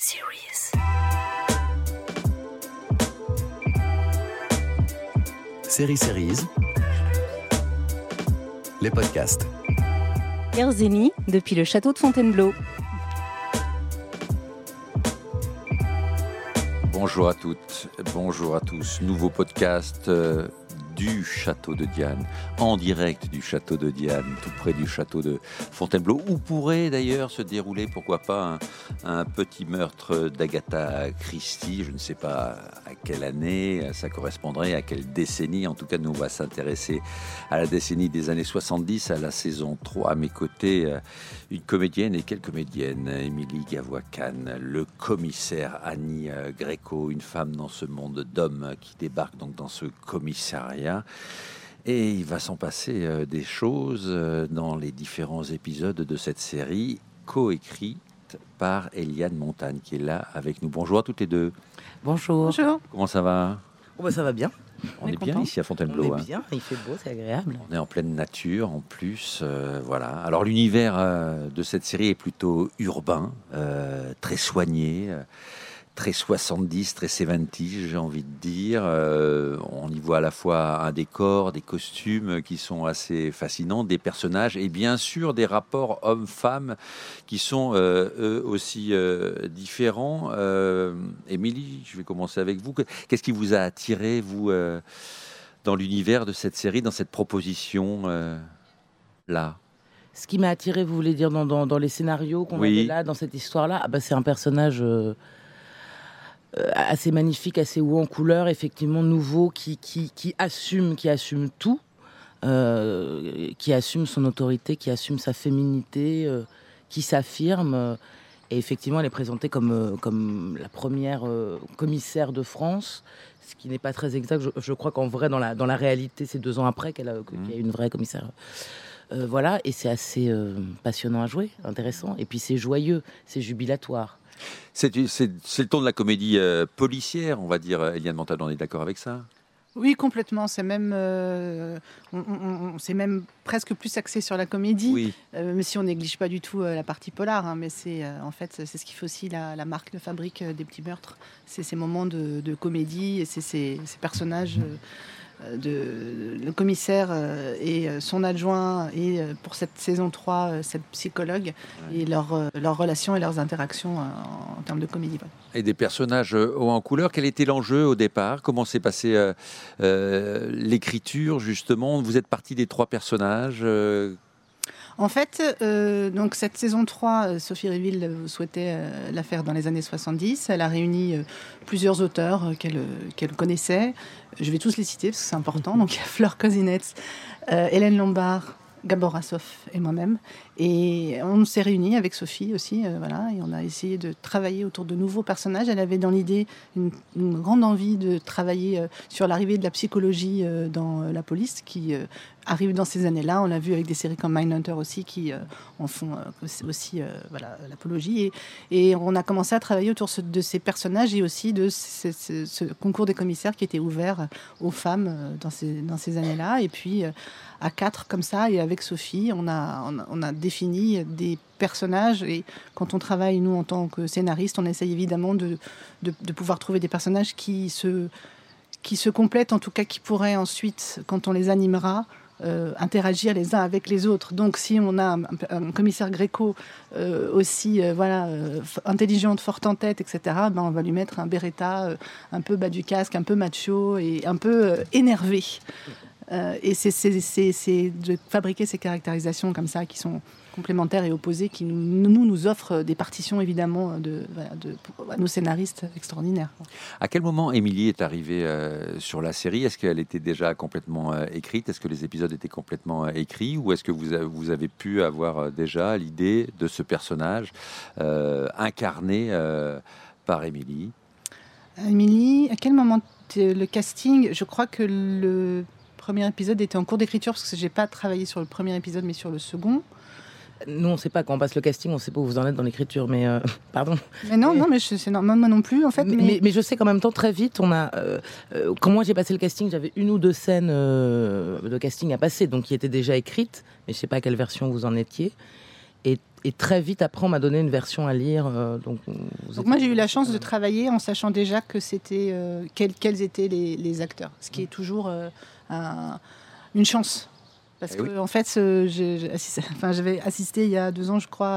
Series. Série Series, les podcasts. Erzeni, depuis le château de Fontainebleau. Bonjour à toutes, bonjour à tous. Nouveau podcast euh, du château de Diane, en direct du château de Diane, tout près du château de Fontainebleau, où pourrait d'ailleurs se dérouler, pourquoi pas, un, petit meurtre d'Agatha Christie. Je ne sais pas à quelle année, ça correspondrait à quelle décennie. En tout cas, nous, on va s'intéresser à la décennie des années 70, à la saison 3. À mes côtés, euh, une comédienne et quelle comédienne Émilie Gavois-Cannes, le commissaire Annie euh, Greco, une femme dans ce monde d'hommes qui débarque donc dans ce commissariat. Et il va s'en passer euh, des choses euh, dans les différents épisodes de cette série, coécrite par Eliane Montagne, qui est là avec nous. Bonjour à toutes les deux. Bonjour. Bonjour. Comment ça va? Oh, bah, ça va bien. On, est est, bien ici à On Fontainebleau. est hein. bien. Il fait beau, c'est agréable. On est en pleine nature en plus, euh, voilà. Alors l'univers euh, de cette série est plutôt urbain, euh, très soigné, euh, très 70, très 70, j'ai envie de dire. Euh, on y voit à la fois un décor, des costumes qui sont assez fascinants, des personnages et bien sûr des rapports hommes-femmes qui sont euh, eux aussi euh, différents. Émilie, je vais commencer avec vous. Qu'est-ce qui vous a attiré, vous dans l'univers de cette série, dans cette proposition euh, là? Ce qui m'a attiré, vous voulez dire, dans, dans- dans les scénarios qu'on Oui. avait là, dans cette histoire-là, ah bah, c'est un personnage euh, assez magnifique, assez haut en couleur, effectivement nouveau, qui, qui, qui assume, qui assume tout, euh, qui assume son autorité, qui assume sa féminité, euh, qui s'affirme. euh, et effectivement, elle est présentée comme, euh, comme la première euh, commissaire de France, ce qui n'est pas très exact. Je, je crois qu'en vrai, dans la, dans la réalité, c'est deux ans après qu'elle a, qu'il y a une vraie commissaire. Euh, voilà, et c'est assez euh, passionnant à jouer, intéressant. Et puis c'est joyeux, c'est jubilatoire. C'est le ton de la comédie euh, policière, on va dire. euh, Eliane Montagne, on est d'accord avec ça? Oui, complètement. C'est même, euh, on, on- même presque plus axé sur la comédie, Oui. euh, mais si on néglige pas du tout euh, la partie polar. hein, mais c'est en fait, c'est ce qui fait aussi la, la marque de fabrique des petits meurtres. C'est ces moments de, de comédie et c'est ces, ces personnages. Euh, de le commissaire euh, et euh, son adjoint et pour cette saison 3 euh, cette psychologue et leur, leurs relations et leurs interactions en termes de comédie. Et des personnages en couleur. Quel était l'enjeu au départ? Comment s'est passé euh, euh, l'écriture, justement? Vous êtes parti des trois personnages. euh, En fait, euh, donc cette saison 3, euh, Sophie Réville euh, souhaitait euh, la faire dans les années 70. Elle a réuni plusieurs auteurs qu'elle connaissait. Je vais tous les citer parce que c'est important. Donc il y a Fleur Cosinetz, Hélène Lombard, Gabor Assoff et moi-même. Et on s'est réunis avec Sophie aussi, euh, voilà, et on a essayé de travailler autour de nouveaux personnages. Elle avait dans l'idée une, grande envie de travailler euh, sur l'arrivée de la psychologie euh, dans la police, qui arrive dans ces années-là. On l'a vu avec des séries comme Mindhunter aussi, qui en font aussi- voilà, l'apologie. Et, et on a commencé à travailler autour de ces personnages et aussi de ce, concours des commissaires qui était ouvert aux femmes dans ces, dans ces années-là. Et puis, à quatre comme ça, et avec Sophie, on a, on a, on a des personnages. Et quand on travaille, nous, en tant que scénariste, on essaye évidemment de, de, pouvoir trouver des personnages qui se, qui se complètent, en tout cas qui pourraient ensuite, quand on les animera, euh, interagir les uns avec les autres. Donc, si on a un, commissaire gréco euh, aussi euh, voilà, intelligente, forte en tête, etc., ben, on va lui mettre un beretta un peu bas du casque, un peu macho et un peu énervé. Euh, et c'est- de fabriquer ces caractérisations comme ça qui sont complémentaires et opposées qui nous, nous, nous offrent des partitions évidemment de, voilà, de, pour- à nos scénaristes extraordinaires. À quel moment Émilie est arrivée euh, sur la série? Est-ce qu'elle était déjà complètement euh, écrite? Est-ce que les épisodes étaient complètement euh, écrits? Ou est-ce que vous, a- vous avez pu avoir déjà l'idée de ce personnage incarné par Émilie? Émilie, à quel moment le casting? Je crois que le premier épisode était en cours d'écriture parce que j'ai pas travaillé sur le premier épisode mais sur le second. Nous, on sait pas quand on passe le casting, on sait pas où vous en êtes dans l'écriture, mais euh, pardon. Mais non, non, mais c'est normal, moi non plus en fait. mais, Mais, mais- mais je sais qu'en même temps, très vite, on a. euh, euh, quand moi j'ai passé le casting, j'avais une ou deux scènes de casting à passer, donc qui étaient déjà écrites, mais je sais pas à quelle version vous en étiez. Et et très vite après, on m'a donné une version à lire. euh, donc, moi j'ai eu la chance de travailler en sachant déjà que c'était euh, quels, quels étaient les, les acteurs, ce qui est toujours euh, un- une chance. Parce Eh que oui. en fait, euh, enfin, j'avais assisté il y a deux ans, je crois,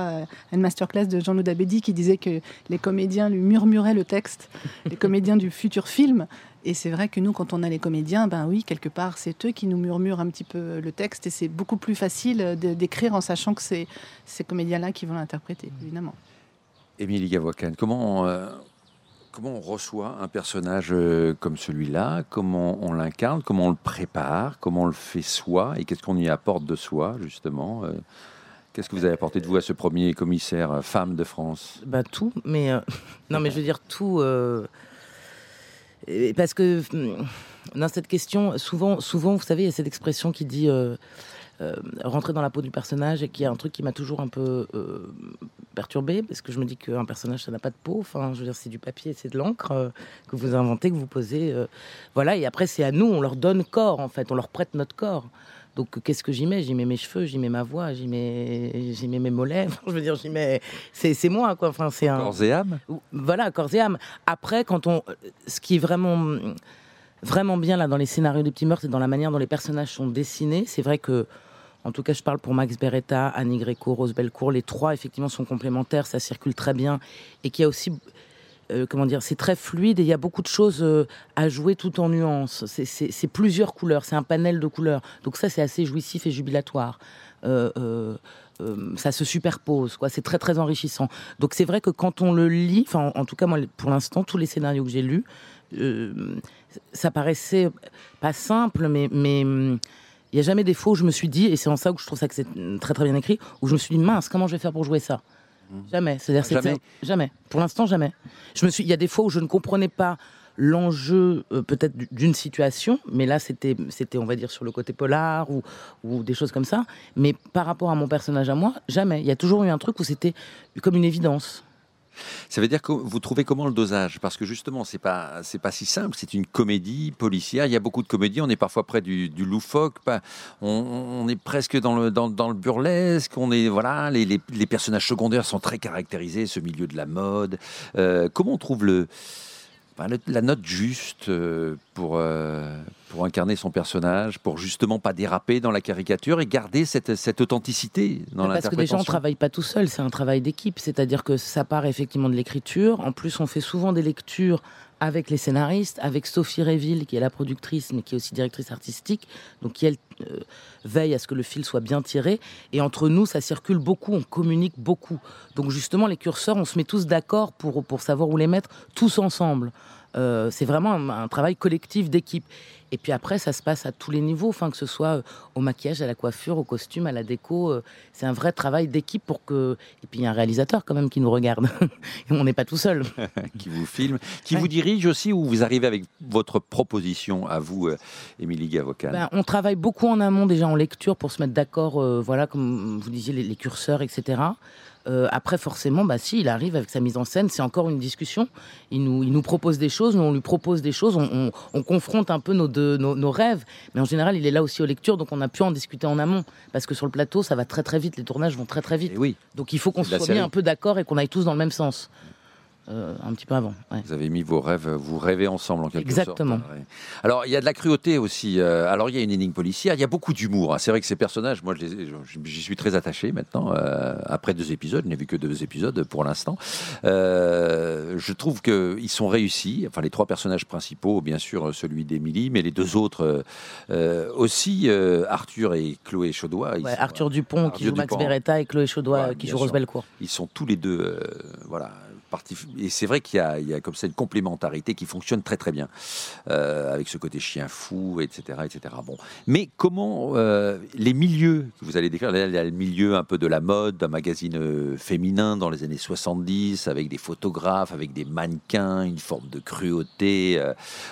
à une masterclass de Jean-Loup Dabedi qui disait que les comédiens lui murmuraient le texte, les comédiens du futur film. Et c'est vrai que nous, quand on a les comédiens, ben oui, quelque part, c'est eux qui nous murmurent un petit peu le texte, et c'est beaucoup plus facile d'écrire en sachant que c'est ces comédiens-là qui vont l'interpréter, évidemment. Émilie Gavocan, comment, euh, comment on reçoit un personnage euh, comme celui-là Comment on l'incarne Comment on le prépare Comment on le fait soi Et qu'est-ce qu'on y apporte de soi, justement euh, Qu'est-ce que vous avez apporté de vous à ce premier commissaire euh, femme de France? Bah tout, mais non, mais je veux dire tout, parce que hum, dans cette question, souvent, souvent, vous savez, il y a cette expression qui dit rentrer dans la peau du personnage et qui est un truc qui m'a toujours un peu perturbé parce que je me dis qu'un personnage ça n'a pas de peau. Enfin, je veux dire, c'est du papier, c'est de l'encre euh, que vous inventez, que vous posez, euh, voilà. Et après, c'est à nous, on leur donne corps en fait, on leur prête notre corps. Donc, qu'est-ce que j'y mets? J'y mets mes cheveux, j'y mets ma voix, j'y mets, j'y mets mes mollets. Enfin, je veux dire, j'y mets. C'est, c'est moi, quoi. Enfin, c'est un. Corps et âme? Voilà, corps et âme. Après, quand on, ce qui est vraiment, vraiment bien là dans les scénarios des petits meurtres et dans la manière dont les personnages sont dessinés, c'est vrai que, en tout cas, je parle pour Max Beretta, Annie Greco, Rose Belcourt, les trois effectivement sont complémentaires, ça circule très bien et qu'il y a aussi euh, comment dire, c'est très fluide et il y a beaucoup de choses euh, à jouer tout en nuances. C'est- plusieurs couleurs, c'est un panel de couleurs. Donc ça, c'est assez jouissif et jubilatoire. Euh, ça se superpose. C'est très très enrichissant. Donc c'est vrai que quand on le lit, en, tout cas moi pour l'instant tous les scénarios que j'ai lus, ça paraissait pas simple, mais mais hum, il y a jamais des fois où je me suis dit, et c'est en ça que je trouve ça que c'est très très bien écrit, où je me suis dit mince, comment je vais faire pour jouer ça? Jamais. C'est-à-dire c'est- Jamais. Jamais. Pour l'instant, jamais. Je me suis. Il y a des fois où je ne comprenais pas l'enjeu euh, peut-être d'une situation, mais là c'était c'était on va dire sur le côté polar ou ou des choses comme ça. Mais par rapport à mon personnage à moi, jamais. Il y a toujours eu un truc où c'était comme une évidence. Ça veut dire que vous trouvez comment le dosage? Parce que justement, c'est pas pas si simple. C'est une comédie policière. Il y a beaucoup de comédies. On est parfois près du, du loufoque. On, est presque dans le dans, le burlesque. On est voilà. Les, personnages secondaires sont très caractérisés. Ce milieu de la mode. Euh, comment on trouve le- la note juste euh, pour euh, pour incarner son personnage, pour justement pas déraper dans la caricature et garder cette cette authenticité dans Parce que déjà, on l'interprétation. travaille pas tout seul, c'est un travail d'équipe. C'est-à-dire que ça part effectivement de l'écriture. En plus, on fait souvent des lectures avec les scénaristes, avec Sophie Réville, qui est la productrice, mais qui est aussi directrice artistique, donc qui, elle, euh, veille à ce que le fil soit bien tiré. Et entre nous, ça circule beaucoup, on communique beaucoup. Donc justement, les curseurs, on se met tous d'accord pour, pour savoir où les mettre, tous ensemble. Euh, c'est vraiment un, un travail collectif d'équipe. Et puis après, ça se passe à tous les niveaux, enfin que ce soit euh, au maquillage, à la coiffure, au costume, à la déco. euh, c'est un vrai travail d'équipe pour que. Et puis il y a un réalisateur quand même qui nous regarde. On n'est pas tout seul. qui vous filme, qui Ouais. vous dirige aussi, ou vous arrivez avec votre proposition à vous, euh, Émilie Gavocan Ben, on travaille beaucoup en amont déjà en lecture pour se mettre d'accord, euh, voilà, comme vous disiez, les, les curseurs, etc. Euh, après, forcément, bah, si, il arrive avec sa mise en scène, c'est encore une discussion. Il nous, il nous propose des choses, nous on lui propose des choses, on, on- on confronte un peu nos, deux, nos, nos rêves. Mais en général, il est là aussi aux lectures, donc on a pu en discuter en amont. Parce que sur le plateau, ça va très très vite, les tournages vont très très vite. Et oui, Donc il faut qu'on soit mis un peu d'accord et qu'on aille tous dans le même sens. Euh, un petit peu avant. ouais. vous avez mis vos rêves, vous rêvez ensemble en quelque Exactement. sorte. Ouais. Alors, il y a de la cruauté aussi. euh, alors, il y a une énigme policière, il y a beaucoup d'humour. hein. C'est vrai que ces personnages, moi, j'y suis très attaché maintenant. euh, après deux épisodes, je n'ai vu que deux épisodes pour l'instant. Euh, je trouve qu'ils sont réussis. Enfin, les trois personnages principaux, bien sûr, celui d'Émilie, mais les deux autres aussi, Arthur et Chloé Chaudois. Ouais, Arthur Dupont qui joue Max. Beretta et Chloé Chaudois Ouais, qui joue Rose. Belcourt. Ils sont tous les deux, voilà, Et c'est vrai qu'il y a, comme ça une complémentarité qui fonctionne très très bien, euh, avec ce côté chien fou, etc., etc. Bon, mais comment euh, les milieux que vous allez décrire, il y a le milieu un peu de la mode, d'un magazine euh, féminin dans les années 70, avec des photographes, avec des mannequins, une forme de cruauté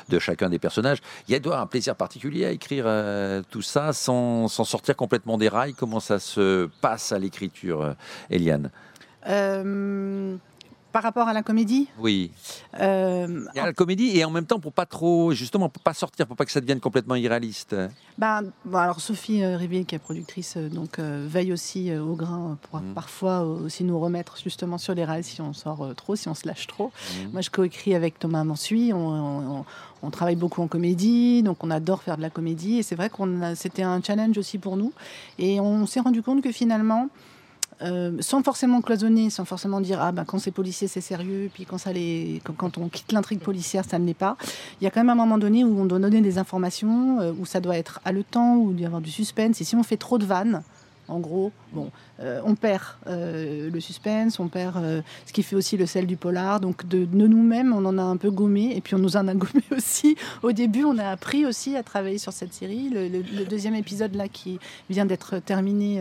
de chacun des personnages. Il y a doit un plaisir particulier à écrire tout ça sans, sans sortir complètement des rails? Comment ça se passe à l'écriture, Eliane? Par rapport à la comédie Oui. euh, a la comédie et en même temps pour pas trop, justement, pour pas sortir, pour pas que ça devienne complètement irréaliste. Ben, bon, alors Sophie euh, Rivier, qui est productrice, euh, donc euh, veille aussi euh, au grain pour Mhm. parfois aussi nous remettre justement sur les rails si on sort trop, si on se lâche trop. Mhm. Moi, je coécris avec Thomas Mansuy. On, on- on- on travaille beaucoup en comédie, donc on adore faire de la comédie. Et c'est vrai qu'on c'était un challenge aussi pour nous. Et on s'est rendu compte que finalement, euh, sans forcément cloisonner, sans forcément dire ah ben quand c'est policier c'est sérieux, puis quand ça les, quand, on quitte l'intrigue policière ça ne l'est pas. Il y a quand même un moment donné où on doit donner des informations, euh, où ça doit être haletant, où il doit y avoir du suspense. Et si on fait trop de vannes, en gros, euh, on perd euh, le suspense, on perd euh, ce qui fait aussi le sel du polar. Donc de, nous-mêmes, on en a un peu gommé, et puis on nous en a gommé aussi. Au début, on a appris aussi à travailler sur cette série. Le, deuxième épisode là qui vient d'être terminé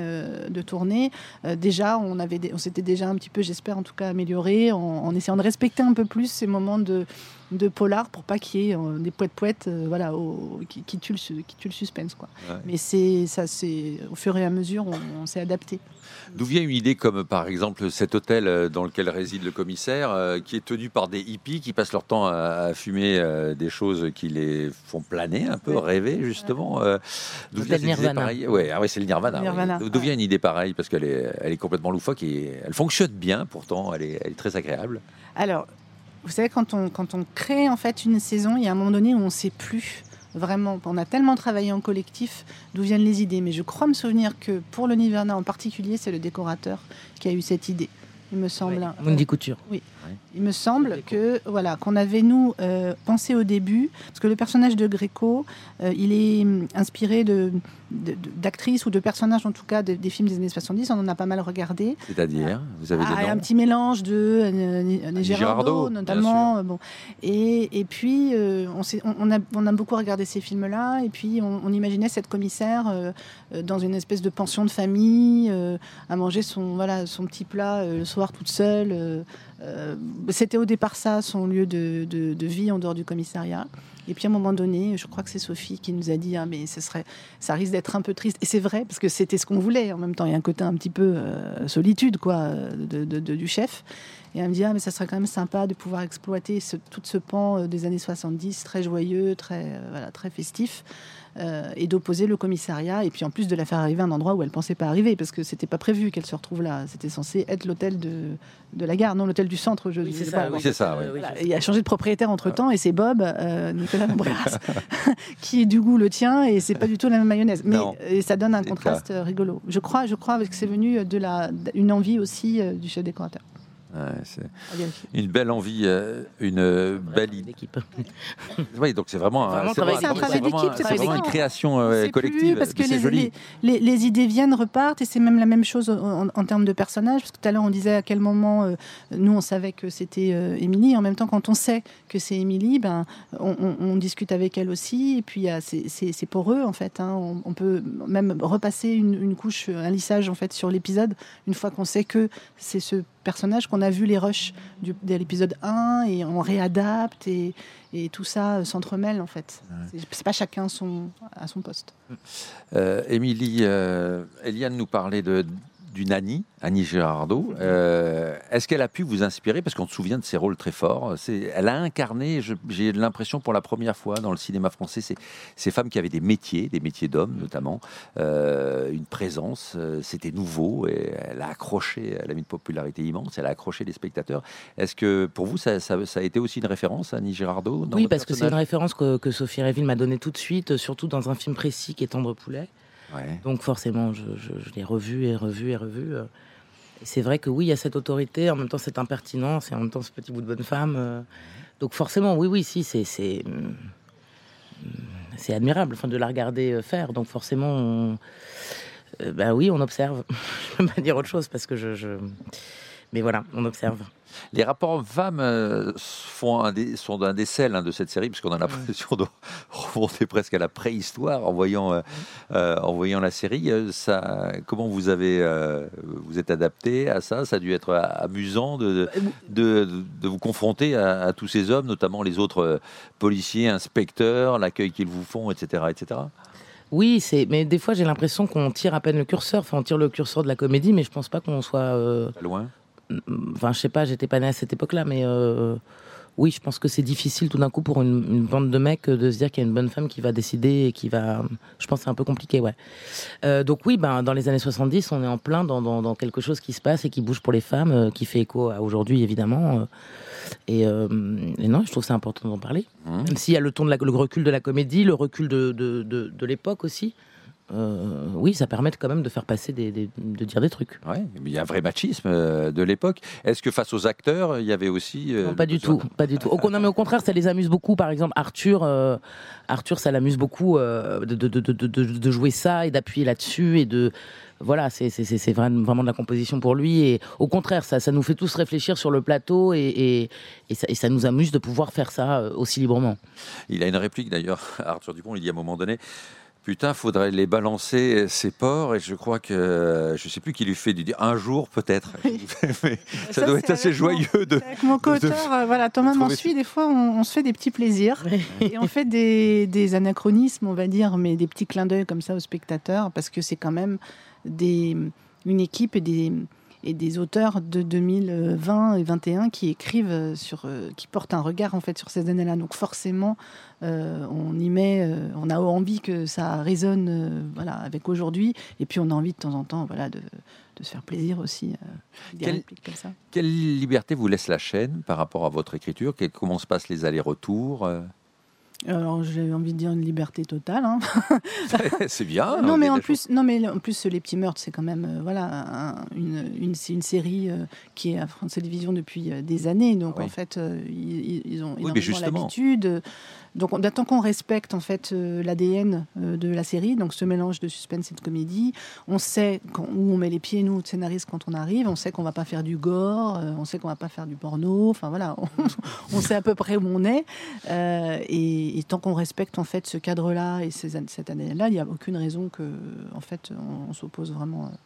de tourner, déjà on s'était déjà un petit peu, j'espère en tout cas amélioré, en essayant de respecter un peu plus ces moments de de polar pour pas qu'il y ait euh, des poètes poètes voilà au- qui, qui tuent le, su- qui tuent le suspense quoi Ouais. mais c'est ça c'est au fur et à mesure on, on s'est adapté D'où vient une idée comme par exemple cet hôtel euh, dans lequel réside le commissaire, euh, qui est tenu par des hippies qui passent leur temps à, à fumer euh, des choses qui les font planer un peu, Ouais. rêver justement. euh, D'où vient cette idée Nirvana. pareille? Ouais, ah ouais, c'est le Nirvana. D'où- D'où ouais. vient une idée pareille? Parce qu'elle est, elle est complètement loufoque et elle fonctionne bien. Pourtant, elle est, elle est très agréable. alors vous savez quand on quand on crée en fait une saison il y a un moment donné où on sait plus vraiment on a tellement travaillé en collectif d'où viennent les idées mais je crois me souvenir que pour le Nirvana en particulier c'est le décorateur qui a eu cette idée il me semble hein. Mundi Couture. Il me semble que voilà qu'on avait nous euh, pensé au début parce que le personnage de Gréco, euh, il est hum, inspiré de d'actrices ou de personnages en tout cas de- des films des années 70. On en a pas mal regardé. C'est-à-dire, vous avez Ah, des un noms petit mélange de euh, Girardot, bien notamment. Bon. Et, et puis, euh, on, s'est- on, on a, on a beaucoup regardé ces films-là. Et puis, on, on imaginait cette commissaire dans une espèce de pension de famille, euh, à manger son, voilà, son petit plat euh, le soir toute seule. Euh, C'était au départ ça, son lieu de, de- vie en dehors du commissariat. Et puis à un moment donné, je crois que c'est Sophie qui nous a dit ah, mais ce serait, ça risque d'être un peu triste. Et c'est vrai parce que c'était ce qu'on voulait. En même temps, il y a un côté un petit peu euh, solitude quoi de, du chef. Et elle me dit ah mais ça serait quand même sympa de pouvoir exploiter tout ce pan euh, des années 70, très joyeux, très voilà, très festif. Euh, et d'opposer le commissariat et puis en plus de la faire arriver à un endroit où elle pensait pas arriver parce que c'était pas prévu qu'elle se retrouve là c'était censé être l'hôtel de, de la gare non l'hôtel du centre je, Oui, c'est sais ça. pas. oui, c'est ça, oui. Voilà, il a changé de propriétaire entre temps et c'est Bob, euh, Nicolas Lambreras, qui du coup le tien et c'est pas du tout la même mayonnaise. Mais et ça donne un contraste euh, rigolo. Je crois, je crois que c'est venu de la une envie aussi euh, du chef décorateur. Ouais, vérifier. une belle envie, euh, une euh, belle idée. Oui, donc c'est vraiment, un- Vraiment c'est travail vraiment- d'équipe, c'est un c'est travail vraiment- d'équipe, c'est c'est pas vraiment une création On euh, collective. plus, parce que C'est les, joli. les- les- les idées viennent, repartent, et c'est même la même chose en, en termes de personnages. Parce que tout à l'heure, on disait à quel moment euh, nous, on savait que c'était euh, Émilie. En même temps, quand on sait que c'est Émilie, ben, on, on- on discute avec elle aussi. Et puis, c'est- pour eux, en fait. hein. On, on peut même repasser une, une couche, un lissage, en fait, sur l'épisode, une fois qu'on sait que c'est ce personnage qu'on a vu les rushs du, de l'épisode 1, et on réadapte, et, et tout ça euh, s'entremêle, en fait. C'est- C'est pas chacun son, à son poste. Euh, Émilie, euh, Eliane nous parlait de d'une Annie, Annie Girardot. Euh, Est-ce qu'elle a pu vous inspirer Parce qu'on se souvient de ses rôles très forts. Elle a incarné, j'ai l'impression pour la première fois dans le cinéma français, ces, ces femmes qui avaient des métiers, des métiers d'hommes notamment, euh, une présence, euh, c'était nouveau et elle a accroché, elle a mis une popularité immense, elle a accroché les spectateurs. Est-ce que pour vous, ça, ça- ça a été aussi une référence, Annie Girardot dans Oui, parce que c'est une référence que, que Sophie Réville m'a donnée tout de suite, surtout dans un film précis qui est Tendre Poulet. Ouais. Donc forcément, je, je- je l'ai revu et revu et revu. euh. C'est vrai que oui, il y a cette autorité, en même temps cette impertinence et en même temps ce petit bout de bonne femme. euh. Donc forcément, oui, oui, si, c'est c'est c'est admirable, enfin, de la regarder euh, faire. Donc forcément, on, euh, bah oui, on observe. je peux pas dire autre chose parce que je, je- mais voilà, on observe. Les rapports hommes-femmes euh, un des, sont un des sels hein, de cette série, puisqu'on a l'impression de remonter presque à la préhistoire en voyant, euh, euh, en voyant la série. Ça, comment vous avez, euh, vous êtes adapté à ça? Ça a dû être amusant de, de, de- de vous confronter à, à tous ces hommes, notamment les autres policiers, inspecteurs, l'accueil qu'ils vous font, etc., etc. Oui, c'est. Mais des fois, j'ai l'impression qu'on tire à peine le curseur. Enfin, on tire le curseur de la comédie, mais je pense pas qu'on soit. euh, Loin. Enfin, je sais pas, j'étais pas née à cette époque-là, mais euh, oui, je pense que c'est difficile tout d'un coup pour une, une bande de mecs de se dire qu'il y a une bonne femme qui va décider et qui va. Je pense que c'est un peu compliqué, ouais. Euh, donc oui, ben dans les années 70, on est en plein dans, dans, dans quelque chose qui se passe et qui bouge pour les femmes, euh, qui fait écho à aujourd'hui évidemment. et, et non, je trouve que c'est important d'en parler. Mmh. Même s'il y a le ton de la, le recul de la comédie, le recul de, de, de, de l'époque aussi. Euh, oui, ça permet quand même de faire passer des, des- de dire des trucs. Ouais, mais il y a un vrai machisme euh, de l'époque. Est-ce que face aux acteurs, il y avait aussi. euh, Non, pas du tout, pas du tout. Au, non, mais au contraire, ça les amuse beaucoup. Par exemple, Arthur, Arthur, ça l'amuse beaucoup de, de, de, jouer ça et d'appuyer là-dessus et de voilà, c'est vraiment de la composition pour lui. Et au contraire, ça, ça nous fait tous réfléchir sur le plateau et, et, et ça, et ça nous amuse de pouvoir faire ça aussi librement. Il a une réplique d'ailleurs, Arthur Dupont, il dit à un moment donné. Putain, faudrait les balancer ces porcs et je crois que je sais plus qui lui fait du dire un jour peut-être. Oui. Mais ça, Ça, doit être assez mon- joyeux de. Avec mon co-auteur, euh, voilà, Thomas m'en suit, des fois on, on se fait des petits plaisirs et on fait des, des anachronismes, on va dire, mais des petits clins d'œil comme ça aux spectateurs, parce que c'est quand même des, une équipe et des, et des auteurs de 2020 et 2021 qui écrivent sur, euh, qui portent un regard en fait sur ces années-là. Donc forcément, euh, on y met, euh, on a envie que ça résonne, euh, voilà, avec aujourd'hui, et puis on a envie de temps en temps, voilà, de, de se faire plaisir aussi, euh, comme ça. Quelle liberté vous laisse la chaîne par rapport à votre écriture? Comment se passent les allers-retours euh? Alors j'ai envie de dire une liberté totale. hein. C'est bien. non on mais en plus, non mais en plus les petits meurtres c'est quand même euh, voilà un- une, une, série euh, qui est à France Télévisions depuis euh, des années donc Oui. en fait ils, ils ont justement. l'habitude. Donc on- tant qu'on respecte en fait l'ADN de la série, donc ce mélange de suspense et de comédie, on sait quand- où on met les pieds nous scénaristes quand on arrive, on sait qu'on va pas faire du gore, on sait qu'on va pas faire du porno, enfin voilà, on, on sait à peu près où on est euh, et, et tant qu'on respecte en fait ce cadre-là et ces, cette année-là, il n'y a aucune raison que en fait on, on s'oppose vraiment. euh.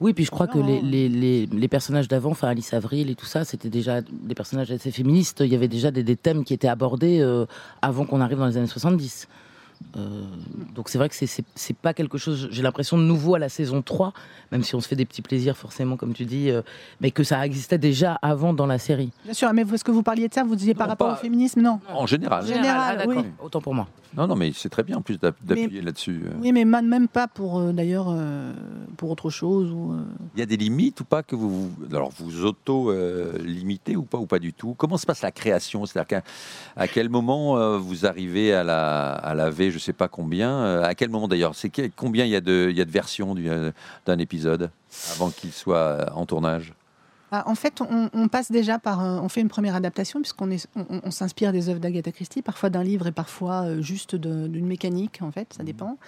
Oui, puis je crois que les, les, les personnages d'avant, enfin Alice Avril et tout ça, c'était déjà des personnages assez féministes. Il y avait déjà des, des thèmes qui étaient abordés euh, avant qu'on arrive dans les années 70. Euh, donc c'est vrai que c'est- pas quelque chose, j'ai l'impression, de nouveau à la saison 3, même si on se fait des petits plaisirs forcément, comme tu dis, euh, mais que ça existait déjà avant dans la série. Bien sûr, mais est-ce que vous parliez de ça Vous disiez par rapport pas- au féminisme Non. En général. Général, ah, oui. autant pour moi. Non, non, mais c'est très bien en plus d'app- d'appuyer là-dessus. euh. Oui, mais ma- même pas pour euh, d'ailleurs euh, pour autre chose ou. euh, Il y a des limites ou pas que vous vous- alors vous auto euh, limitez ou pas ou pas du tout? Comment se passe la création? C'est-à-dire qu'à à quel moment euh, vous arrivez à la à laver je sais pas combien euh, À quel moment d'ailleurs C'est combien il y a de il y a de versions euh, d'un épisode avant qu'il soit euh, en tournage? Ah, en fait, on, on passe déjà par. on fait une première adaptation, puisqu'on est, on, s'inspire des œuvres d'Agatha Christie, parfois d'un livre et parfois euh, juste d'une mécanique, en fait, ça dépend.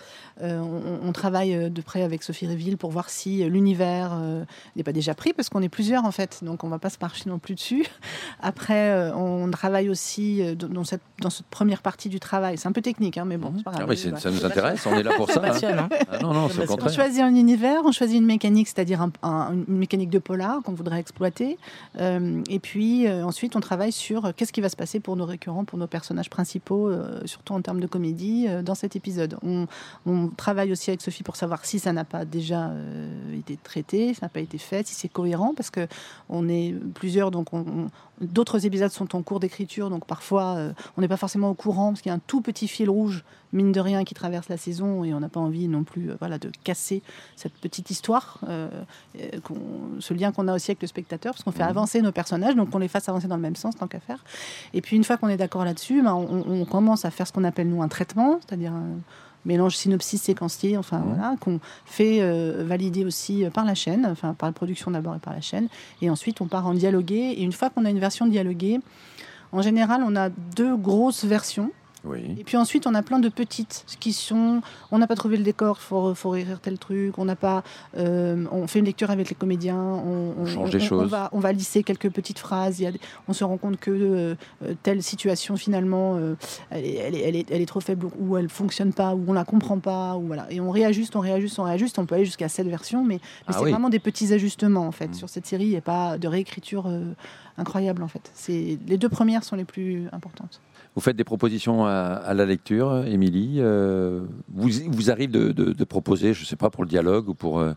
Euh, on, on travaille euh, de près avec Sophie Réville pour voir si l'univers euh, n'est pas déjà pris, parce qu'on est plusieurs, en fait, donc on va pas se marcher non plus dessus. Après, on travaille aussi dans, cette, dans cette première partie du travail. C'est un peu technique, hein, mais bon, c'est pas Ah grave. oui, c'est- Voilà. ça nous intéresse, on est là pour ça. Hein. Ah non, non, On choisit un univers, on choisit une mécanique, c'est-à-dire un- un- une mécanique de polar qu'on voudrait exploiter. Euh, et puis euh, ensuite, on travaille sur euh, qu'est-ce qui va se passer pour nos récurrents, pour nos personnages principaux, surtout en termes de comédie, dans cet épisode. On, travaille aussi avec Sophie pour savoir si ça n'a pas déjà été traité, ça n'a pas été fait, si c'est cohérent, parce que on est plusieurs, donc on- on- d'autres épisodes sont en cours d'écriture, donc parfois on n'est pas forcément au courant, parce qu'il y a un tout petit fil rouge, mine de rien, qui traverse la saison, et on n'a pas envie non plus euh, voilà, de casser cette petite histoire, euh, euh, qu'on- ce lien qu'on a aussi avec le spectateur, parce qu'on fait Mhm. avancer nos personnages, donc on les fasse avancer dans le même sens, tant qu'à faire. Et puis une fois qu'on est d'accord là-dessus, ben, on, on commence à faire ce qu'on appelle nous un traitement, c'est-à-dire un mélange synopsis séquencier, enfin voilà, qu'on fait euh, valider aussi par la chaîne, enfin par la production d'abord et par la chaîne, et ensuite on part en dialogué. Et une fois qu'on a une version dialoguée, en général, on a deux grosses versions. Oui. Et puis ensuite, on a plein de petites qui sont. On n'a pas trouvé le décor, faut, faut réécrire tel truc. On n'a pas. euh, on fait une lecture avec les comédiens. On, On change des on choses. va, on va lisser quelques petites phrases. Il y a des- on se rend compte que euh, euh, telle situation finalement, euh, elle, est, elle, est, elle, est, elle est trop faible ou elle fonctionne pas ou on la comprend pas ou voilà. Et on réajuste, on réajuste, on réajuste. On peut aller jusqu'à cette version, mais, mais Ah c'est oui. vraiment des petits ajustements en fait Mm. sur cette série. Il n'y a pas de réécriture incroyable en fait. C'est les deux premières sont les plus importantes. Vous faites des propositions à, à la lecture, Émilie. euh, vous, vous arrive de, de- de proposer, je ne sais pas, pour le dialogue ou pour, euh,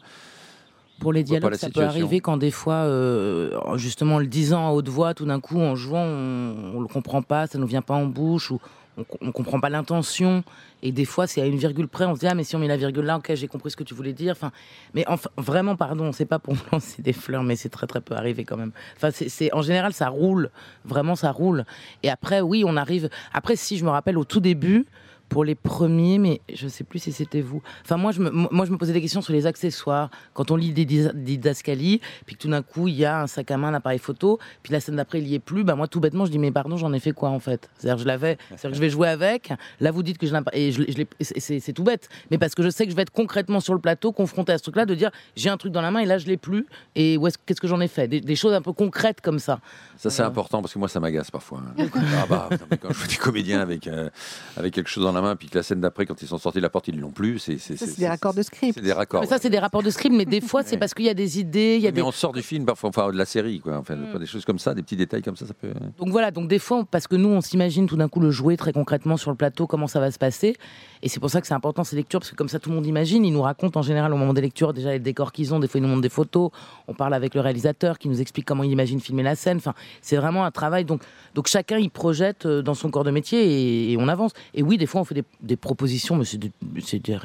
Pour les dialogues, ça peut arriver quand des fois, euh, justement, en le disant à haute voix, tout d'un coup, en jouant, on, on le comprend pas, ça nous vient pas en bouche, ou on, on comprend pas l'intention. Et des fois, c'est à une virgule près, on se dit ah mais si on met la virgule là, ok, j'ai compris ce que tu voulais dire. Enfin, mais enfin, vraiment, pardon, c'est pas pour me lancer des fleurs, mais c'est très très peu arrivé quand même. Enfin, c'est- en général, ça roule, vraiment, ça roule. Et après, oui, on arrive. Après, si je me rappelle au tout début. Pour les premiers, mais je sais plus si c'était vous. Enfin, moi je, me, moi, je me posais des questions sur les accessoires. Quand on lit des didascalies, puis que tout d'un coup, il y a un sac à main, un appareil photo, puis la scène d'après, il y est plus, bah moi, tout bêtement, je dis, mais pardon, j'en ai fait quoi, en fait? C'est-à-dire, je l'avais, c'est-à-dire que je vais jouer avec, là, vous dites que je et je, je c'est- c'est c'est tout bête, mais parce que je sais que je vais être concrètement sur le plateau, confronté à ce truc-là, de dire, j'ai un truc dans la main, et là, je l'ai plus, et où est-ce- qu'est-ce que j'en ai fait? Des, des choses un peu concrètes comme ça. Ça, c'est Ouais. important parce que moi, ça m'agace parfois. hein. Ah bah, putain, mais quand je vois des comédiens avec, euh, avec quelque chose dans la main, puis que la scène d'après, quand ils sont sortis de la porte, ils l'ont plus. C'est Ça, c'est des raccords de script. C'est des raccords. Mais ça, c'est des rapports de script, mais des fois, c'est parce qu'il y a des idées, il y a mais des, on sort du film, parfois, enfin de la série, quoi. Enfin, Mm. des choses comme ça, des petits détails comme ça, ça peut. Donc voilà, donc des fois, parce que nous, on s'imagine tout d'un coup le jouer très concrètement sur le plateau, comment ça va se passer. Et c'est pour ça que c'est important ces lectures, parce que comme ça, tout le monde imagine. Ils nous racontent en général au moment des lectures déjà les décors qu'ils ont. Des fois, ils nous montrent des photos. On parle avec le réalisateur qui nous explique comment il imagine filmer la scène. Enfin, c'est vraiment un travail. Donc, donc chacun y projette euh, dans son corps de métier et, on avance. Et oui, des fois, on fait des, propositions, mais c'est des,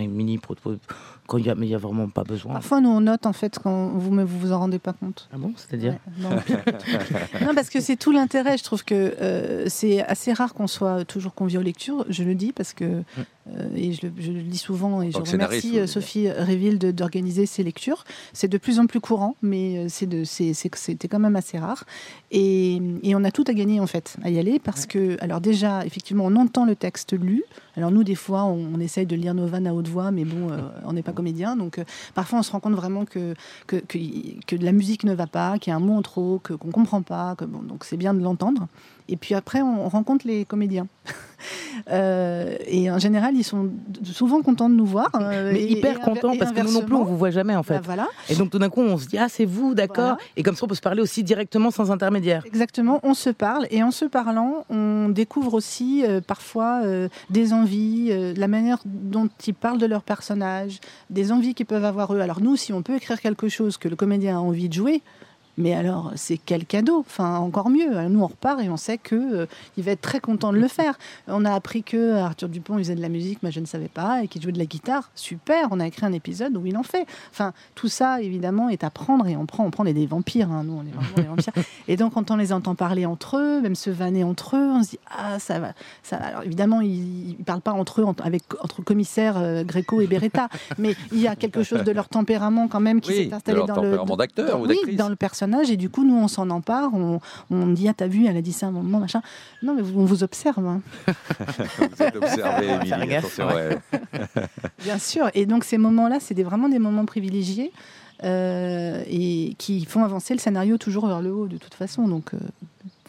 mini propo- quand il y a, mais il y a vraiment pas besoin. Parfois, nous, on note en fait quand vous ne vous, vous en rendez pas compte. Ah bon, c'est-à-dire Ouais, non. non, parce que c'est tout l'intérêt. Je trouve que euh, c'est assez rare qu'on soit toujours convié aux lectures. Je le dis parce que, euh, et je le, je le dis souvent, et je remercie euh, Sophie Réville d'organiser ces lectures. C'est de plus en plus courant, mais c'est de- c'est- c'est que c'était quand même assez rare. Et, et on a tout à gagner en fait à y aller parce que, alors déjà, effectivement, on entend le texte lu. Alors nous, des fois, on, essaye de lire nos vannes à haute voix, mais bon, euh, on n'est pas comédien, donc euh, parfois on se rend compte vraiment que que, la musique ne va pas, qu'il y a un mot en trop, qu'on comprend pas, que bon, donc c'est bien de l'entendre. Et puis après, on, on rencontre les comédiens. Euh, et en général, ils sont souvent contents de nous voir. euh, Mais et- hyper et contents parce que nous non plus, on vous voit jamais en fait. Bah, voilà, Et donc tout d'un coup, on se dit ah c'est vous, d'accord. Voilà. Et comme ça, on peut se parler aussi directement sans intermédiaire. exactement. On se parle et en se parlant, on découvre aussi euh, parfois des envies, la manière dont ils parlent de leur personnage, des envies qu'ils peuvent avoir eux. Alors nous, si on peut écrire quelque chose que le comédien a envie de jouer. Mais alors, c'est quel cadeau? Enfin, encore mieux. Alors, nous, on repart et on sait que euh, il va être très content de le faire. On a appris que Arthur Dupont il faisait de la musique, mais je ne savais pas, et qu'il jouait de la guitare. Super. On a écrit un épisode où il en fait. Enfin, tout ça, évidemment, est à prendre et on prend. On prend des, des vampires. hein. Nous, on est vraiment des vampires. Et donc, quand on les entend parler entre eux, même se vanner entre eux, on se dit ah ça va. Ça... va. Alors évidemment, ils, ils parlent pas entre eux entre, avec entre commissaires euh, Gréco et Beretta, mais il y a quelque chose de leur tempérament quand même qui Oui, s'est installé dans le d'acteur ou dans le personnage et du coup nous on s'en empare, on, on dit ah t'as vu elle a dit ça à un moment machin. Non mais on vous observe. hein. Vous êtes observé, Émilie. Attention, ouais. Bien sûr. Et donc ces moments-là, c'est des- vraiment des moments privilégiés euh, et qui font avancer le scénario toujours vers le haut de toute façon. Donc euh,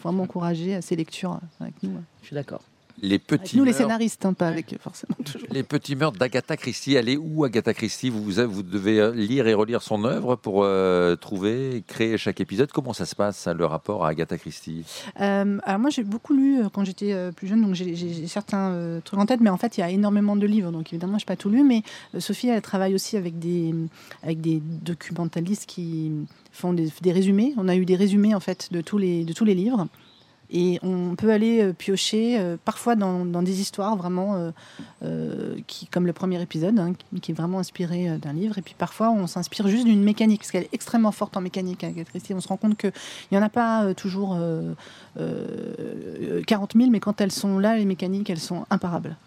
vraiment encourager à ces lectures avec nous. Je suis d'accord. Les Avec petits nous les meurtres- scénaristes, hein, pas avec forcément toujours. Les petits meurtres d'Agatha Christie. Elle est où Agatha Christie? Vous, vous, devez euh, lire et relire son œuvre pour euh, trouver, créer chaque épisode. Comment ça se passe, le rapport à Agatha Christie? Euh, alors moi j'ai beaucoup lu euh, quand j'étais euh, plus jeune, donc j'ai- certains euh, trucs en tête, mais en fait il y a énormément de livres, donc évidemment je n'ai pas tout lu, mais euh, Sophie elle travaille aussi avec des, avec des documentalistes qui font des, des résumés. On a eu des résumés en fait de tous les, de tous les livres. Et on peut aller euh, piocher euh, parfois dans, des histoires vraiment euh, qui, comme le premier épisode, hein, qui, est vraiment inspiré d'un livre. Et puis parfois on s'inspire juste d'une mécanique, parce qu'elle est extrêmement forte en mécanique. Christie. On se rend compte qu'il n'y en a pas toujours euh, euh, 40 000, mais quand elles sont là, les mécaniques, elles sont imparables.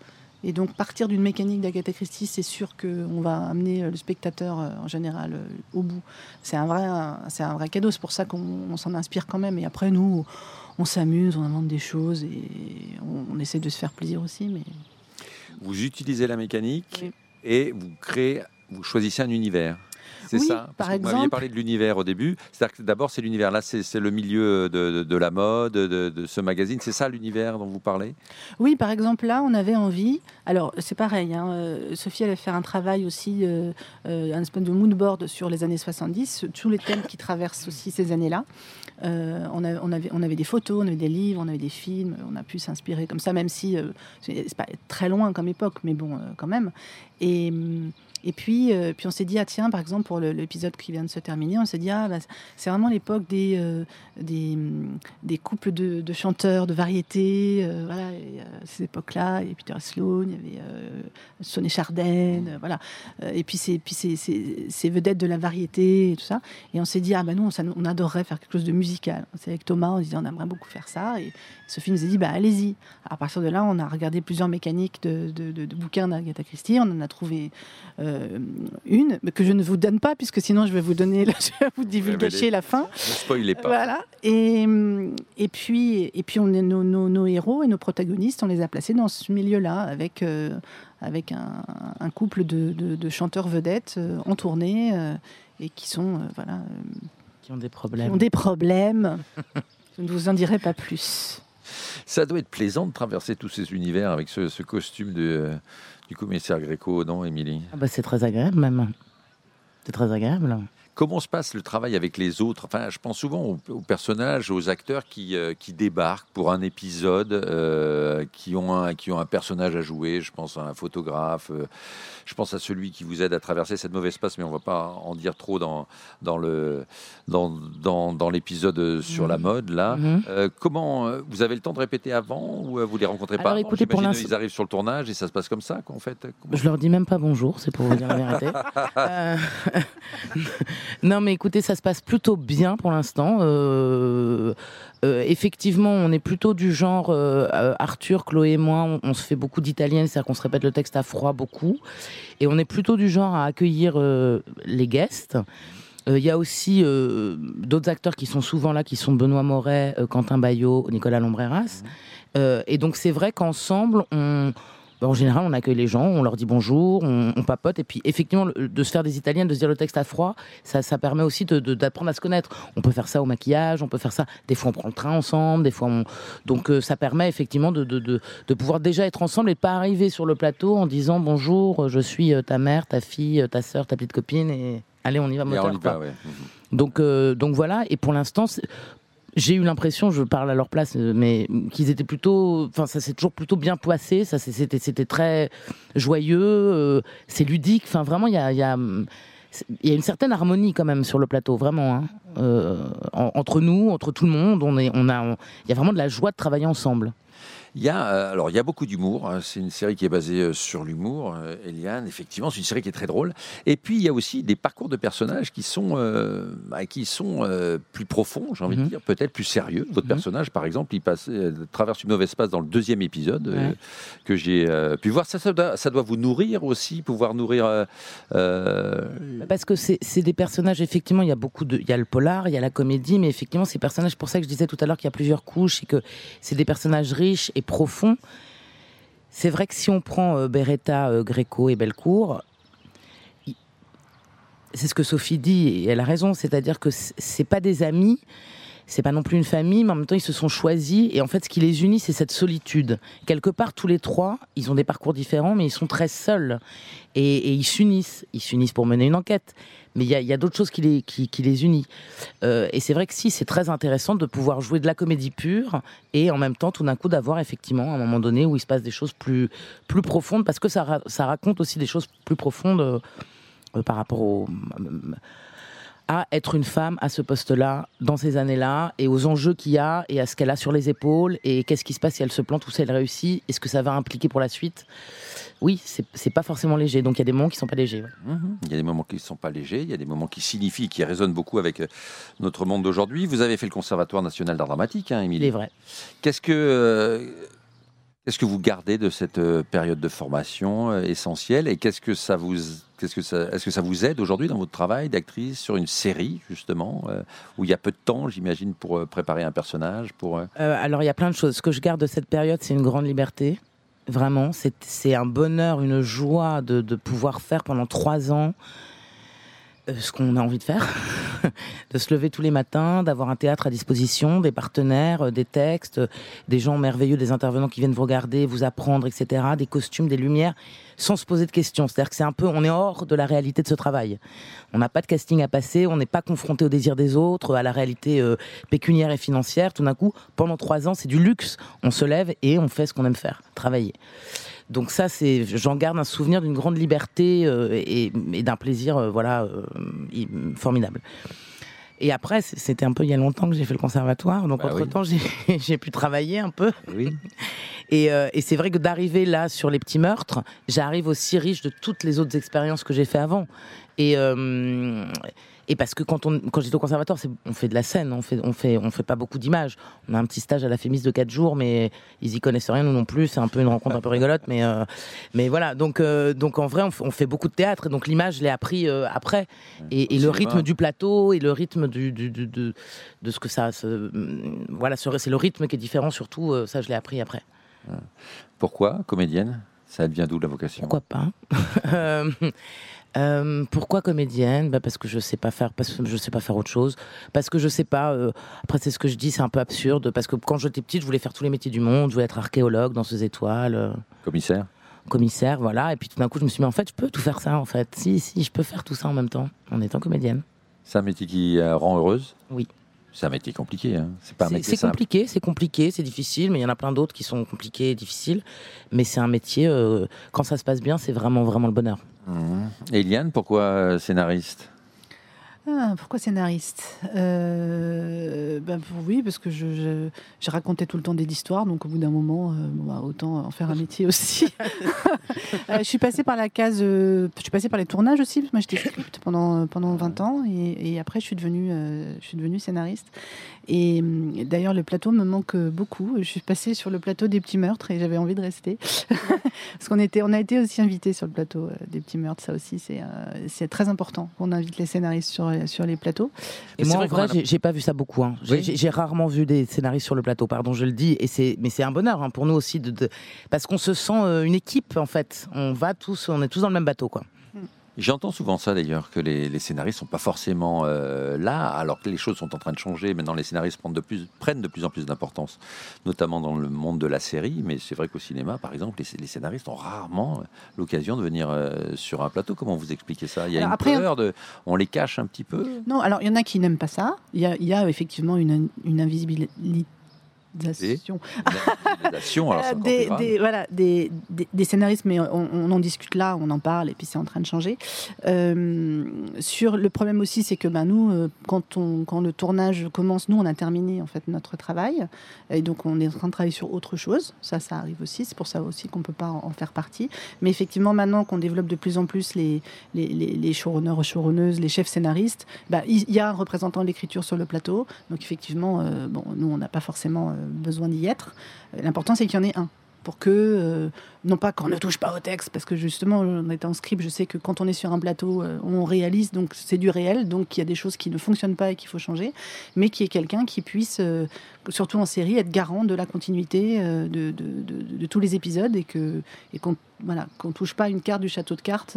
Et donc partir d'une mécanique d'Agatha Christie, c'est sûr qu'on va amener euh, le spectateur euh, en général euh, au bout. C'est un vrai, c'est un vrai cadeau. C'est pour ça qu'on on s'en inspire quand même. Et après nous, on s'amuse, on invente des choses et on, on essaie de se faire plaisir aussi. Mais Vous utilisez la mécanique Oui. et vous créez, vous choisissez un univers. C'est Oui, ça par Parce que Vous m'aviez exemple. parlé de l'univers au début. C'est-à-dire que d'abord, c'est l'univers. Là, c'est le milieu de, de- de la mode, de, de ce magazine. C'est ça l'univers dont vous parlez? Oui, par exemple, là, on avait envie. Alors, c'est pareil. hein, euh, Sophie allait faire un travail aussi, euh, euh, un espèce de mood board sur les années 70, tous les thèmes qui traversent aussi ces années-là. Euh, on, a- on avait, on avait des photos, on avait des livres, on avait des films. On a pu s'inspirer comme ça, même si c'est pas très loin comme époque, mais bon, quand même. Et, hum, Et puis, euh, puis on s'est dit, ah tiens, par exemple, pour l'épisode qui vient de se terminer, on s'est dit, ah, bah, c'est vraiment l'époque des, euh, hum, des couples de, chanteurs de variété. euh, voilà, et, à cette époque-là, il y avait Peter Sloan, il y avait Sonny Chardin, voilà. Et puis, c'est, puis ces vedettes de la variété et tout ça. Et on s'est dit, ah ben nous, on adorerait faire quelque chose de musical. C'est avec Thomas, on dit, on aimerait beaucoup faire ça. Et Sophie nous a dit, bah allez-y. À partir de là, on a regardé plusieurs mécaniques de, de, de- de bouquins d'Agatha Christie. On en a trouvé une, mais que je ne vous donne pas, puisque sinon je vais vous donner, la- je vais vous divulgacher la fin. Ne spoilez pas. Voilà. Et, et puis, et puis on est, nos, nos- nos héros et nos protagonistes, on les a placés dans ce milieu-là, avec, euh, avec un, un couple de, de- de chanteurs vedettes euh, en tournée euh, et qui sont, euh, voilà, euh, Qui ont des qui problèmes. ont des problèmes. je ne vous en dirai pas plus. Ça doit être plaisant de traverser tous ces univers avec ce, ce costume de, euh, du commissaire Gréco, non, Émilie? Ah bah, c'est très agréable même. C'est très agréable. Comment se passe le travail avec les autres? Enfin, je pense souvent aux, aux personnages, aux acteurs qui, euh, qui débarquent pour un épisode, euh, qui, ont un, qui ont un personnage à jouer. Je pense à un photographe, euh, je pense à celui qui vous aide à traverser cette mauvaise passe, mais on ne va pas en dire trop dans, dans, le, dans, dans, dans l'épisode sur la mode. Là. Euh, comment vous avez le temps de répéter avant ou vous les rencontrez pas? Alors, avant écoutez, pour l'instant- Ils arrivent sur le tournage et ça se passe comme ça, quoi, en fait. Comment- Je leur dis même pas bonjour, c'est pour vous dire la vérité. Non, mais écoutez, ça se passe plutôt bien pour l'instant. Euh, euh, effectivement, on est plutôt du genre euh, Arthur, Chloé et moi, on, on se fait beaucoup d'italienne, c'est-à-dire qu'on se répète le texte à froid beaucoup, et on est plutôt du genre à accueillir les guests. Il y a aussi d'autres acteurs qui sont souvent là, qui sont Benoît Moret, Quentin Bayot, Nicolas Lombreras. Euh, et donc c'est vrai qu'ensemble, on, ben, en général, on accueille les gens, on leur dit bonjour, on, on papote, et puis effectivement, le- de se faire des italiennes, de se dire le texte à froid, ça, ça permet aussi d'apprendre à se connaître. On peut faire ça au maquillage, on peut faire ça. Des fois, on prend le train ensemble, des fois, on... donc euh, ça permet effectivement de, de, de, de pouvoir déjà être ensemble et de pas arriver sur le plateau en disant bonjour, je suis euh, ta mère, ta fille, euh, ta sœur, ta petite copine, et allez, on y va moteur. on y va, ouais. Mhm. Donc, euh, donc voilà, et pour l'instant, j'ai eu l'impression, je parle à leur place, euh, mais qu'ils étaient plutôt, enfin ça s'est toujours plutôt bien passé, ça c'était c'était très joyeux, euh, c'est ludique, enfin vraiment il y a, y y a une certaine harmonie quand même sur le plateau, vraiment. hein. Euh, en- entre nous, entre tout le monde, on est, on a, il y a vraiment de la joie de travailler ensemble. Il y a, euh, alors, il y a beaucoup d'humour. hein. C'est une série qui est basée euh, sur l'humour. euh, Eliane, effectivement, c'est une série qui est très drôle. Et puis, il y a aussi des parcours de personnages qui sont, euh, bah, qui sont euh, plus profonds, j'ai envie de Mhm. dire, peut-être plus sérieux. Votre Mhm. personnage, par exemple, il passe, traverse une mauvaise passe dans le deuxième épisode euh, que j'ai pu voir. Ça, ça doit, ça doit vous nourrir aussi, pouvoir nourrir. Parce que c'est c'est des personnages, effectivement, il y a beaucoup de. Il y a le polar, il y a la comédie, mais effectivement, ces personnages, pour ça que je disais tout à l'heure qu'il y a plusieurs couches et que c'est des personnages riches et profonds. C'est vrai que si on prend euh, Beretta, euh, Gréco et Belcourt, c'est ce que Sophie dit et elle a raison, c'est-à-dire que c- c'est pas des amis, c'est pas non plus une famille, mais en même temps ils se sont choisis et en fait ce qui les unit c'est cette solitude. Quelque part tous les trois, ils ont des parcours différents, mais ils sont très seuls et, ils s'unissent. Ils s'unissent pour mener une enquête, mais il y a, d'autres choses qui les, unit. Euh, et c'est vrai que si, c'est très intéressant de pouvoir jouer de la comédie pure et en même temps, tout d'un coup, d'avoir effectivement un moment donné où il se passe des choses plus, profondes, parce que ça, ra- ça raconte aussi des choses plus profondes euh, par rapport au, à être une femme à ce poste-là, dans ces années-là, et aux enjeux qu'il y a, et à ce qu'elle a sur les épaules, et qu'est-ce qui se passe si elle se plante ou si elle réussit, et ce que ça va impliquer pour la suite. Oui, c'est c'est pas forcément léger, donc il y a des moments qui sont pas légers. ouais. Mhm. Il y a des moments qui ne sont pas légers, il y a des moments qui signifient, qui résonnent beaucoup avec euh, notre monde d'aujourd'hui. Vous avez fait le Conservatoire national d'art dramatique, hein, Il Émilie est vrai. Qu'est-ce que, euh, qu'est-ce que vous gardez de cette euh, période de formation essentielle et qu'est-ce que ça vous, est-ce que ça vous aide aujourd'hui dans votre travail d'actrice sur une série justement euh, où il y a peu de temps, j'imagine, pour euh, préparer un personnage, pour euh, alors, il y a plein de choses. Ce que je garde de cette période, c'est une grande liberté. Vraiment, c'est un bonheur, une joie de, pouvoir faire pendant trois ans ce qu'on a envie de faire, de se lever tous les matins, d'avoir un théâtre à disposition, des partenaires, euh, des textes, euh, des gens merveilleux, des intervenants qui viennent vous regarder, vous apprendre, etc., des costumes, des lumières, sans se poser de questions. C'est-à-dire que c'est un peu, on est hors de la réalité de ce travail. On n'a pas de casting à passer, on n'est pas confronté au désir des autres, à la réalité euh, pécuniaire et financière. Tout d'un coup, pendant trois ans, c'est du luxe. On se lève et on fait ce qu'on aime faire, travailler. Donc ça, c'est, j'en garde un souvenir d'une grande liberté euh, et, et d'un plaisir, euh, voilà, euh, formidable. Et après, c'était un peu il y a longtemps que j'ai fait le conservatoire, donc Bah oui. entre temps, j'ai, pu travailler un peu. Oui. Et, et c'est vrai que d'arriver là sur les petits meurtres, j'arrive aussi riche de toutes les autres expériences que j'ai fait avant. Et, et parce que quand, on, quand j'étais au conservatoire, on fait de la scène, on fait, on fait, on fait pas beaucoup d'images. On a un petit stage à la Fémis de 4 jours, mais ils y connaissent rien, nous non plus. C'est un peu une rencontre un peu rigolote, mais, euh, mais voilà. Donc, euh, donc en vrai, on, fait- on fait beaucoup de théâtre, et donc l'image, je l'ai appris euh, après. Et, le rythme du plateau et le rythme du, du- du- de, de ce que ça. voilà, ce- c'est le rythme qui est différent, surtout, ça, je l'ai appris après. Pourquoi comédienne? Ça devient d'où la vocation? Pourquoi pas Euh, euh, Pourquoi comédienne? Bah Parce que je sais pas faire, parce que je sais pas faire autre chose, parce que je sais pas. euh, après, c'est ce que je dis, c'est un peu absurde, parce que quand j'étais petite, je voulais faire tous les métiers du monde, je voulais être archéologue, danseuse étoile, Commissaire? Commissaire, voilà. Et puis tout d'un coup, je me suis dit, en fait, je peux tout faire ça, en fait. Si, si, je peux faire tout ça en même temps, en étant comédienne. C'est un métier qui rend heureuse? Oui. C'est un métier compliqué, hein. c'est pas un métier c'est compliqué, c'est compliqué, c'est difficile, mais il y en a plein d'autres qui sont compliqués et difficiles. Mais c'est un métier, euh, quand ça se passe bien, c'est vraiment, vraiment le bonheur. Mhm. Et Eliane, pourquoi euh, scénariste? Ah, pourquoi scénariste? Euh, ben, pour- Oui, parce que je, je, je racontais tout le temps des histoires, donc au bout d'un moment, euh, bah, autant en faire un métier aussi. Euh, je suis passée par la case, je suis passée par les tournages aussi, parce que moi j'étais script pendant, pendant 20 ans, et, et après je suis devenue, je suis devenue scénariste. Et hum, d'ailleurs, le plateau me manque beaucoup. Je suis passée sur le plateau des petits meurtres et j'avais envie de rester. Parce qu'on était, on a été aussi invités sur le plateau des petits meurtres. Ça aussi, c'est c'est très important qu'on invite les scénaristes sur, sur les plateaux. Et moi, en vrai a- j'ai- pas vu ça beaucoup. hein. J'ai Oui. rarement vu des scénaristes sur le plateau, pardon, je le dis. Et c'est, mais c'est un bonheur hein, pour nous aussi, de, de- parce qu'on se sent euh, une équipe en fait. On va tous, on est tous dans le même bateau, quoi. J'entends souvent ça d'ailleurs, que les, les scénaristes sont pas forcément euh, là, alors que les choses sont en train de changer. Maintenant, les scénaristes prennent de plus, prennent de plus en plus d'importance, notamment dans le monde de la série. Mais c'est vrai qu'au cinéma, par exemple, les, les scénaristes ont rarement l'occasion de venir euh, sur un plateau. Comment vous expliquez ça? Il y a Alors une après, peur de, on les cache un petit peu? Non, alors il y en a qui n'aiment pas ça. Il y a, il y a effectivement une, une invisibilisation. Alors des, voilà, des, scénaristes, mais on, on en discute là, on en parle, et puis c'est en train de changer. Euh, sur le problème aussi, c'est que ben, nous, euh, quand, on, quand le tournage commence, nous, on a terminé en fait notre travail, et donc on est en train de travailler sur autre chose. Ça, ça arrive aussi. C'est pour ça aussi qu'on peut pas en, en faire partie. Mais effectivement, maintenant qu'on développe de plus en plus les, les, les, les showrunners, showrunneuses, les chefs scénaristes, bah, il y a un représentant de l'écriture sur le plateau. Donc effectivement, euh, bon, nous, on n'a pas forcément euh, besoin d'y être. L'important, c'est qu'il y en ait un. Pour que, euh, non pas qu'on ne touche pas au texte, parce que justement, en étant en script, je sais que quand on est sur un plateau, euh, on réalise, donc c'est du réel, donc il y a des choses qui ne fonctionnent pas et qu'il faut changer, mais qui est quelqu'un qui puisse, euh, surtout en série, être garant de la continuité de, tous les épisodes et que et qu'on voilà, qu'on touche pas une carte du château de cartes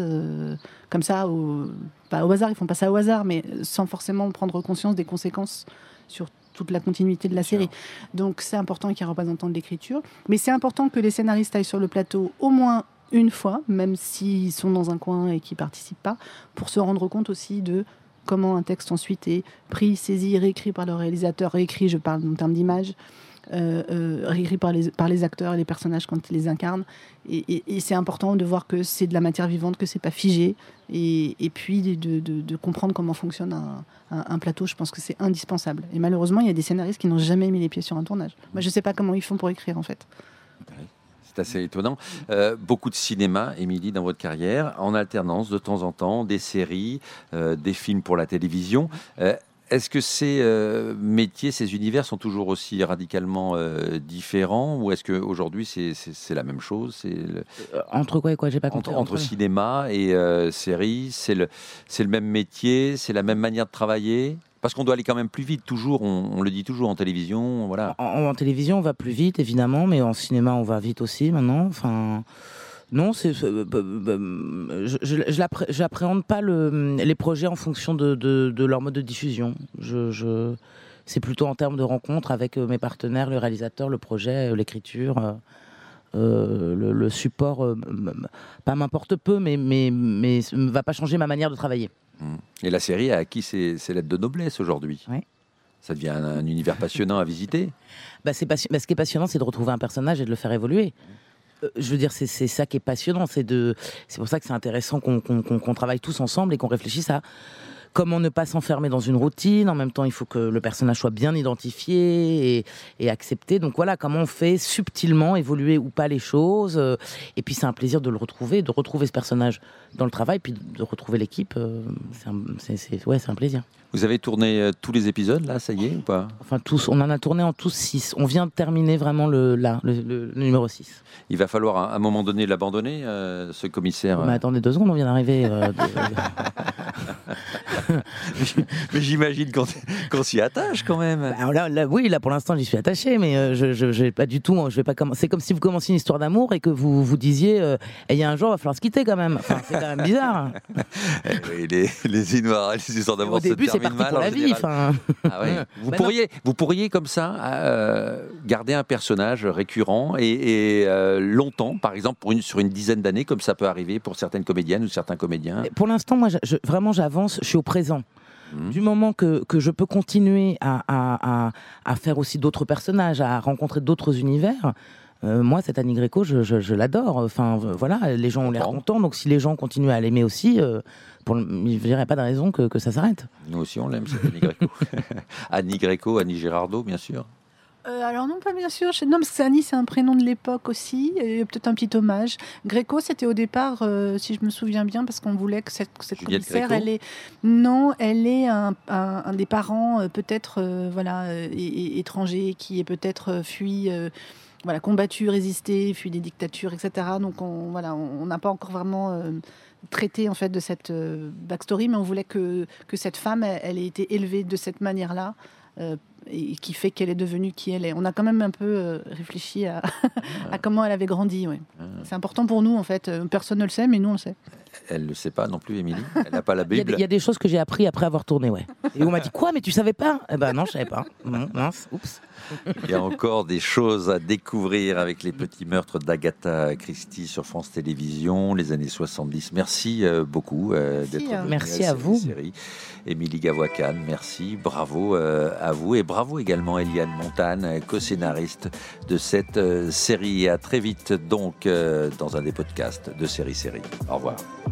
comme ça, au, pas au hasard, ils font pas ça au hasard, mais sans forcément prendre conscience des conséquences sur toute la continuité de la série. Donc c'est important qu'il y ait un représentant de l'écriture, mais c'est important que les scénaristes aillent sur le plateau au moins une fois, même s'ils sont dans un coin et qu'ils participent pas, pour se rendre compte aussi de comment un texte ensuite est pris, saisi, réécrit par le réalisateur, réécrit, je parle en termes d'image, réécrit par les, par les acteurs et les personnages quand ils les incarnent. Et, c'est important de voir que c'est de la matière vivante, que c'est pas figé, et, puis de, comprendre comment fonctionne un, plateau. Je pense que c'est indispensable. Et malheureusement, il y a des scénaristes qui n'ont jamais mis les pieds sur un tournage. Moi, je sais pas comment ils font pour écrire en fait. C'est assez étonnant. Euh, beaucoup de cinéma, Émilie, dans votre carrière, en alternance de temps en temps, des séries, euh, des films pour la télévision. Euh, Est-ce que ces euh, métiers, ces univers sont toujours aussi radicalement euh, différents ou est-ce qu'aujourd'hui c'est c'est- c'est la même chose C'est le- Euh, entre quoi et quoi J'ai pas compris. entre, entre cinéma et euh, série, c'est le, c'est le même métier, c'est la même manière de travailler? Parce qu'on doit aller quand même plus vite, toujours, on, on le dit toujours en télévision, voilà. En, en télévision, on va plus vite, évidemment, mais en cinéma, on va vite aussi maintenant. Enfin, non, c'est, euh, euh, je, je, je j'appréhende pas le, les projets en fonction de, de, de leur mode de diffusion. Je, je, c'est plutôt en termes de rencontres avec euh, mes partenaires, le réalisateur, le projet, euh, l'écriture. euh, le, le support, euh, pas m'importe peu, mais, mais, mais ne va pas changer ma manière de travailler. Et la série a acquis ses, ses lettres de noblesse aujourd'hui? Ouais. Ça devient un, un univers passionnant à visiter? Bah, bah, ce qui est passionnant, c'est de retrouver un personnage et de le faire évoluer. Euh, je veux dire, c'est ça qui est passionnant. C'est pour ça que c'est intéressant qu'on travaille tous ensemble et qu'on réfléchisse à comment ne pas s'enfermer dans une routine. En même temps, il faut que le personnage soit bien identifié et, et accepté. Donc voilà, comment on fait subtilement évoluer ou pas les choses. euh, Et puis c'est un plaisir de le retrouver, de retrouver ce personnage dans le travail, puis de retrouver l'équipe. euh, C'est un, c'est- c'est- ouais, c'est un plaisir. Vous avez tourné euh, tous les épisodes, là, ça y est, ou pas? Enfin, tous, on en a tourné en tous six. On vient de terminer vraiment le, là, le, le- le numéro 6. Il va falloir à un moment donné l'abandonner, euh, ce commissaire. Mais attendez deux secondes, on vient d'arriver. euh, de- Mais j'imagine qu'on s'y attache quand même. Alors là, là, oui, là pour l'instant j'y suis attaché, mais euh, je, je, je vais pas du tout. Je vais pas commencer. C'est comme si vous commenciez une histoire d'amour et que vous vous disiez, euh, Eh, il y a un jour, il va falloir se quitter quand même. Enfin, c'est quand même bizarre. Oui, les, les, histoires, les histoires d'amour Au début, c'est parti mal pour la vie. Ah. Vous, Bah pourriez, vous pourriez comme ça euh, garder un personnage récurrent et, et, longtemps, par exemple pour une, sur une dizaine d'années, comme ça peut arriver pour certaines comédiennes ou certains comédiens? pour l'instant, moi, je- vraiment, j'avance. Je suis au présent. Mhm. Du moment que, que je peux continuer à, à, à, à faire aussi d'autres personnages, à rencontrer d'autres univers. euh, moi, cette Annie Greco, je, je, je l'adore. Enfin, voilà, les gens ont l'air contents. Donc, si les gens continuent à l'aimer aussi, euh, pour, le- je dirais pas de raison que, que ça s'arrête. Nous aussi, on l'aime, cette Annie Greco. Annie Greco, Annie Girardot, bien sûr. Euh, alors non, pas bien sûr. Je- Non, parce que Annie, c'est un prénom de l'époque aussi. Et peut-être un petit hommage. Gréco, c'était au départ, euh, si je me souviens bien, parce qu'on voulait que cette, cette commissaire, Gréco elle est... Non, elle est un, un- un des parents, euh, peut-être, voilà, é- é- étrangers, qui est peut-être fui... voilà, combattu, résisté, fui des dictatures, etc. Donc on voilà, on n'a pas encore vraiment euh, traité en fait de cette euh, backstory, mais on voulait que, que cette femme, elle, elle ait été élevée de cette manière-là, et qui fait qu'elle est devenue qui elle est. On a quand même un peu euh, réfléchi à, à comment elle avait grandi. Ouais. C'est important pour nous en fait. Euh, Personne ne le sait, mais nous on le sait. Elle ne le sait pas non plus, Émilie. Elle n'a pas la Il y, a des, Bible. il y a des choses que j'ai appris après avoir tourné, ouais. Et on m'a dit quoi, mais tu savais pas? Eh ben non, je savais pas. Non, mince, oups. Il y a encore des choses à découvrir avec les petits meurtres d'Agatha Christie sur France Télévisions, les années 70. Merci euh, beaucoup euh, d'être hein. venu Merci à cette vous. série. Émilie Gavoican, merci, bravo euh, à vous et bravo également Eliane Montane, co-scénariste de cette euh, série. Et à très vite donc dans un des podcasts de Série Série. Au revoir.